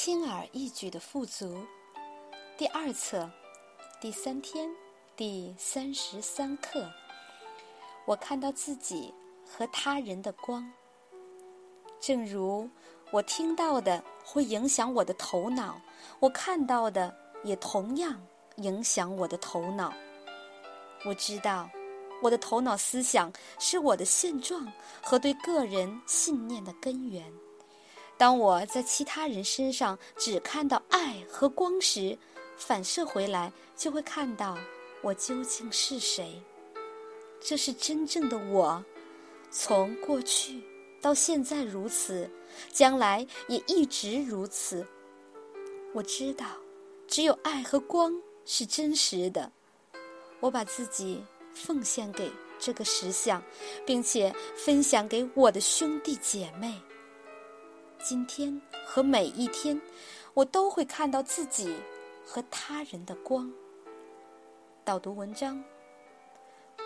轻而易举的富足，第二册，第三天，第三十三课。我看到自己和他人的光，正如我听到的会影响我的头脑，我看到的也同样影响我的头脑。我知道，我的头脑思想是我的现状和对个人信念的根源。当我在其他人身上只看到爱和光时，反射回来就会看到我究竟是谁。这是真正的我，从过去到现在如此，将来也一直如此。我知道，只有爱和光是真实的。我把自己奉献给这个实相，并且分享给我的兄弟姐妹。今天和每一天，我都会看到自己和他人的光。导读文章：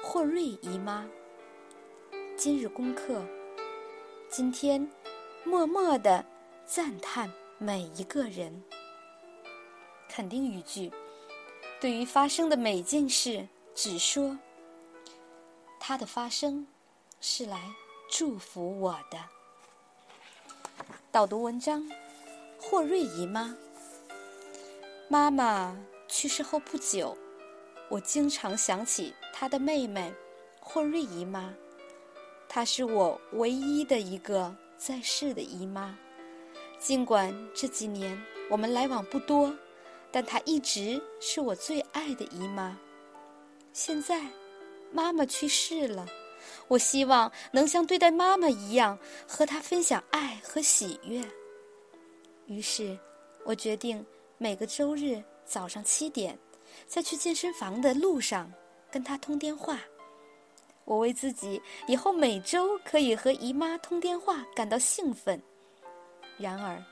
霍瑞姨妈。今日功课：今天默默的赞叹每一个人。肯定语句：对于发生的每件事，只说它的发生是来祝福我的。导读文章：霍瑞姨妈。妈妈去世后不久，我经常想起她的妹妹霍瑞姨妈。她是我唯一的一个在世的姨妈。尽管这几年我们来往不多，但她一直是我最爱的姨妈。现在，妈妈去世了。我希望能像对待妈妈一样，和她分享爱和喜悦。于是，我决定每个周日早上七点，在去健身房的路上跟她通电话。我为自己以后每周可以和姨妈通电话感到兴奋。然而，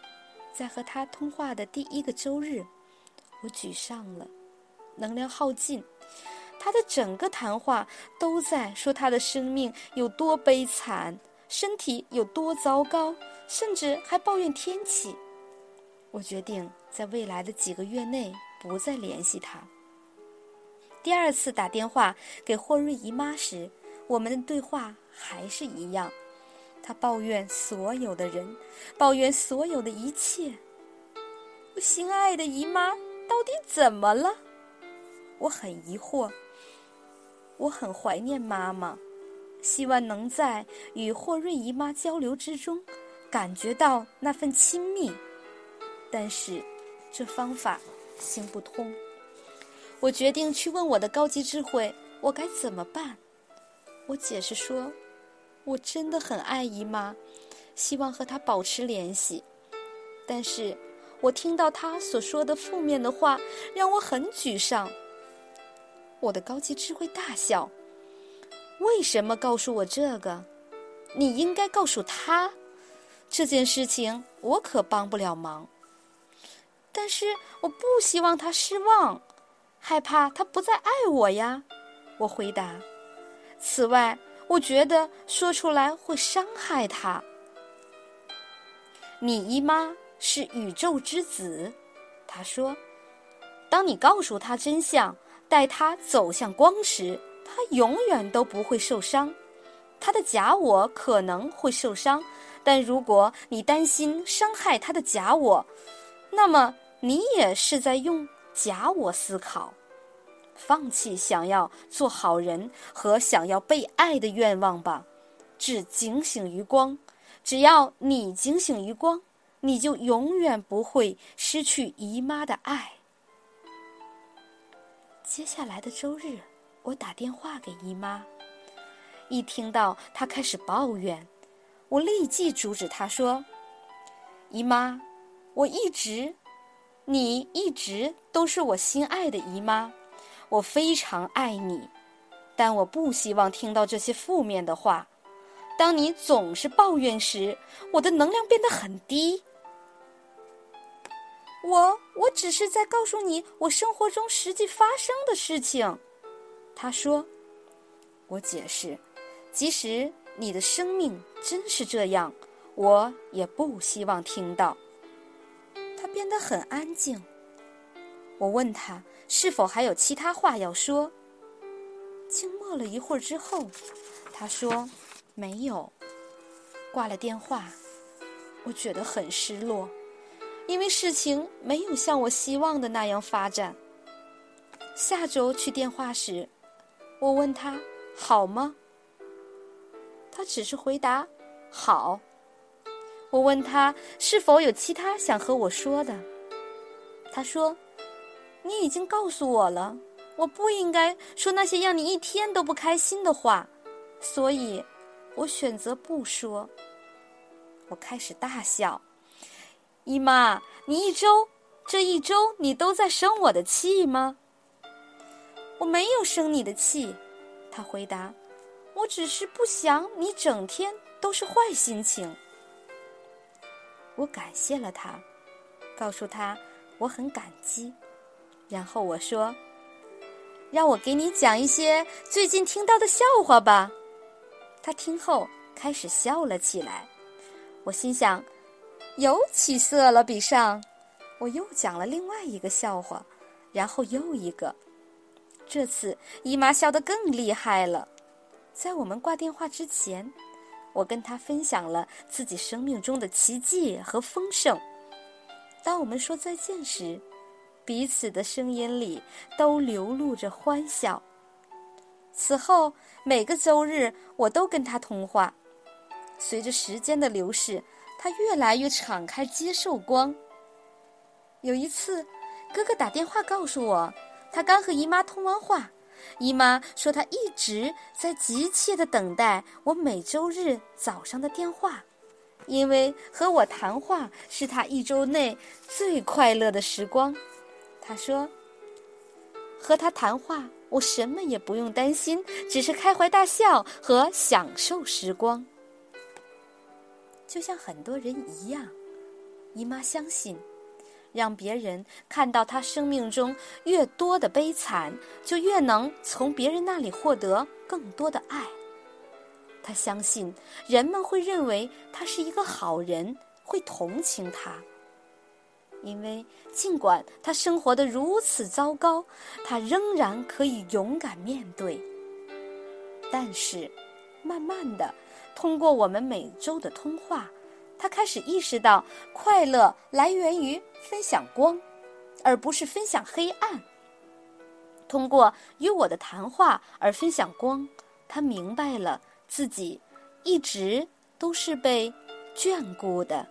在和她通话的第一个周日，我沮丧了，能量耗尽。他的整个谈话都在说他的生命有多悲惨，身体有多糟糕，甚至还抱怨天气。我决定在未来的几个月内不再联系他。第二次打电话给霍瑞姨妈时，我们的对话还是一样。他抱怨所有的人，抱怨所有的一切。我心爱的姨妈到底怎么了？我很疑惑。我很怀念妈妈，希望能在与霍瑞姨妈交流之中，感觉到那份亲密。但是，这方法行不通。我决定去问我的高级智慧，我该怎么办？我解释说，我真的很爱姨妈，希望和她保持联系。但是我听到她所说的负面的话，让我很沮丧。我的高级智慧大笑。为什么告诉我这个？你应该告诉他，这件事情我可帮不了忙。但是我不希望他失望，害怕他不再爱我呀。我回答。此外，我觉得说出来会伤害他。你姨妈是宇宙之子，他说。当你告诉他真相。带他走向光时，他永远都不会受伤。他的假我可能会受伤，但如果你担心伤害他的假我，那么你也是在用假我思考。放弃想要做好人和想要被爱的愿望吧，只警醒于光。只要你警醒于光，你就永远不会失去姨妈的爱。接下来的周日，我打电话给姨妈。一听到她开始抱怨，我立即阻止她说：“姨妈，我一直，你一直都是我心爱的姨妈，我非常爱你，但我不希望听到这些负面的话。当你总是抱怨时，我的能量变得很低。”我我只是在告诉你我生活中实际发生的事情，他说。我解释，即使你的生命真是这样，我也不希望听到。他变得很安静。我问他是否还有其他话要说。静默了一会儿之后，他说：“没有。”挂了电话。我觉得很失落，因为事情没有像我希望的那样发展。下周去电话时，我问他好吗？他只是回答好。我问他是否有其他想和我说的，他说：“你已经告诉我了，我不应该说那些让你一天都不开心的话，所以，我选择不说。”我开始大笑，姨妈，你一周这一周你都在生我的气吗？我没有生你的气，他回答，我只是不想你整天都是坏心情。我感谢了他，告诉他我很感激，然后我说，让我给你讲一些最近听到的笑话吧。他听后开始笑了起来。我心想，有起色了，比上。我又讲了另外一个笑话，然后又一个。这次姨妈笑得更厉害了。在我们挂电话之前，我跟她分享了自己生命中的奇迹和丰盛。当我们说再见时，彼此的声音里都流露着欢笑。此后，每个周日我都跟她通话。随着时间的流逝，他越来越敞开接受光。有一次，哥哥打电话告诉我，他刚和姨妈通完话，姨妈说她一直在急切的等待我每周日早上的电话，因为和我谈话是他一周内最快乐的时光。他说：“和他谈话，我什么也不用担心，只是开怀大笑和享受时光。”就像很多人一样，姨妈相信，让别人看到她生命中越多的悲惨，就越能从别人那里获得更多的爱。她相信人们会认为她是一个好人，会同情她，因为尽管她生活的如此糟糕，她仍然可以勇敢面对。但是，慢慢的。通过我们每周的通话，他开始意识到快乐来源于分享光，而不是分享黑暗。通过与我的谈话而分享光，他明白了自己一直都是被眷顾的。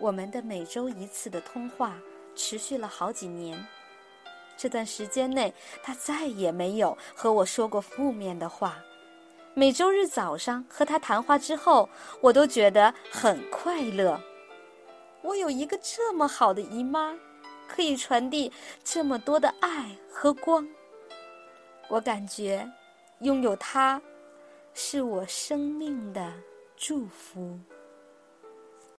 我们的每周一次的通话持续了好几年，这段时间内，他再也没有和我说过负面的话。每周日早上和他谈话之后，我都觉得很快乐。我有一个这么好的姨妈，可以传递这么多的爱和光。我感觉拥有她，是我生命的祝福。